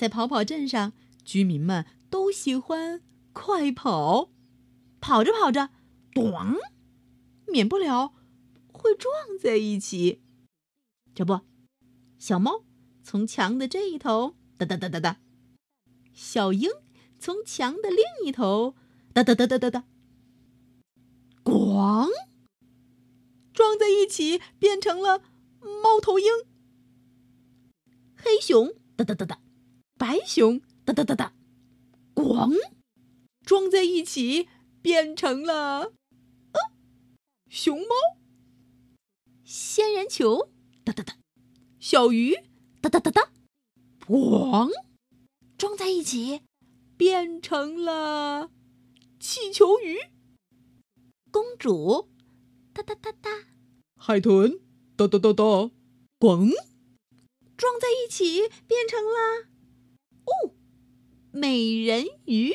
在跑跑镇上，居民们都喜欢快跑，跑着跑着，咣，免不了会撞在一起。这不，小猫从墙的这一头哒哒哒哒哒，小鹰从墙的另一头哒哒哒哒哒哒，咣，撞在一起变成了猫头鹰。黑熊哒哒哒哒。白熊哒哒哒哒，咣，装在一起变成了，呃，熊猫。仙人球哒哒哒，小鱼哒哒哒哒，咣，装在一起变成了气球鱼。公主哒哒哒哒，海豚哒哒哒哒，咣，装在一起变成了。哦，美人鱼，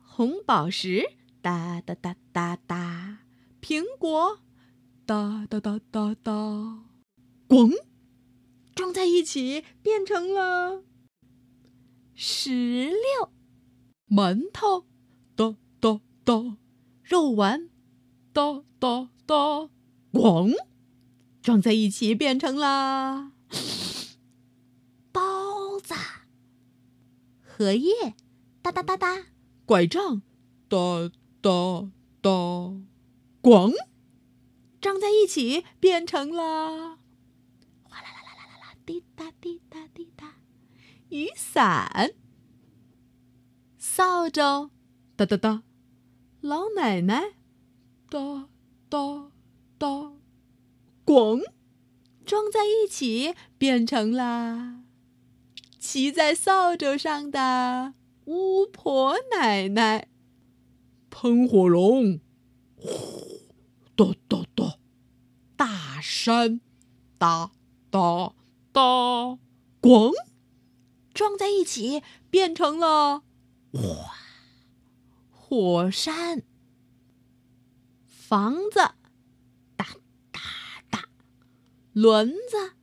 红宝石，哒哒哒哒哒，苹果，哒哒哒哒哒，咣，装在一起变成了石榴，馒头，哒哒哒，肉丸，哒哒哒，咣，装在一起变成了。荷叶，哒哒哒哒；拐杖，哒哒哒；咣，装在一起变成了。哗啦啦啦啦啦啦，滴答滴答滴答。雨伞，扫帚，哒哒哒；老奶奶，哒哒哒；咣，装在一起变成了。骑在扫帚上的？巫婆奶奶，喷火龙，呼，哒哒哒，大山，哒哒哒，咣，撞在一起变成了哗，火山，房子，哒哒哒，轮子，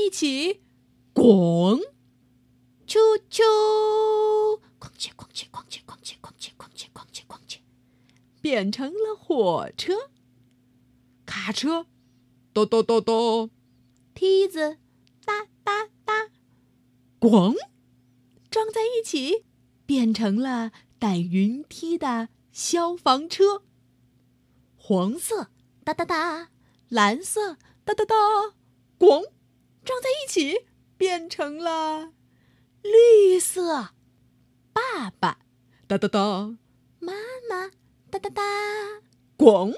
一起，咣！啾啾！哐切哐切哐切哐切哐切哐切哐切哐切，变成了火车、卡车，咚咚咚咚，梯子，哒哒哒，咣！装在一起，变成了带云梯的消防车。黄色，哒哒哒；蓝色，哒哒哒，咣！起变成了绿色，爸爸哒哒哒，妈妈哒哒哒，咣！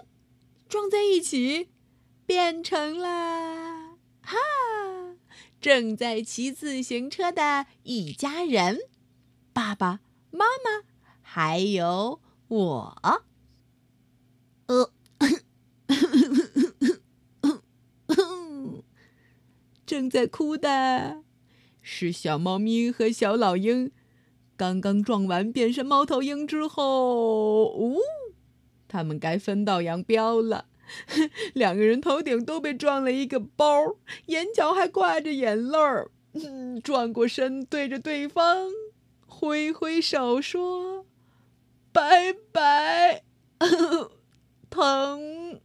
撞在一起变成了哈，正在骑自行车的一家人，爸爸妈妈还有我，呃。在哭的是小猫咪和小老鹰，刚刚撞完变身猫头鹰之后，呜，他们该分道扬镳了。两个人头顶都被撞了一个包，眼角还挂着眼泪儿。嗯，转过身对着对方挥挥手说：“拜拜，疼。”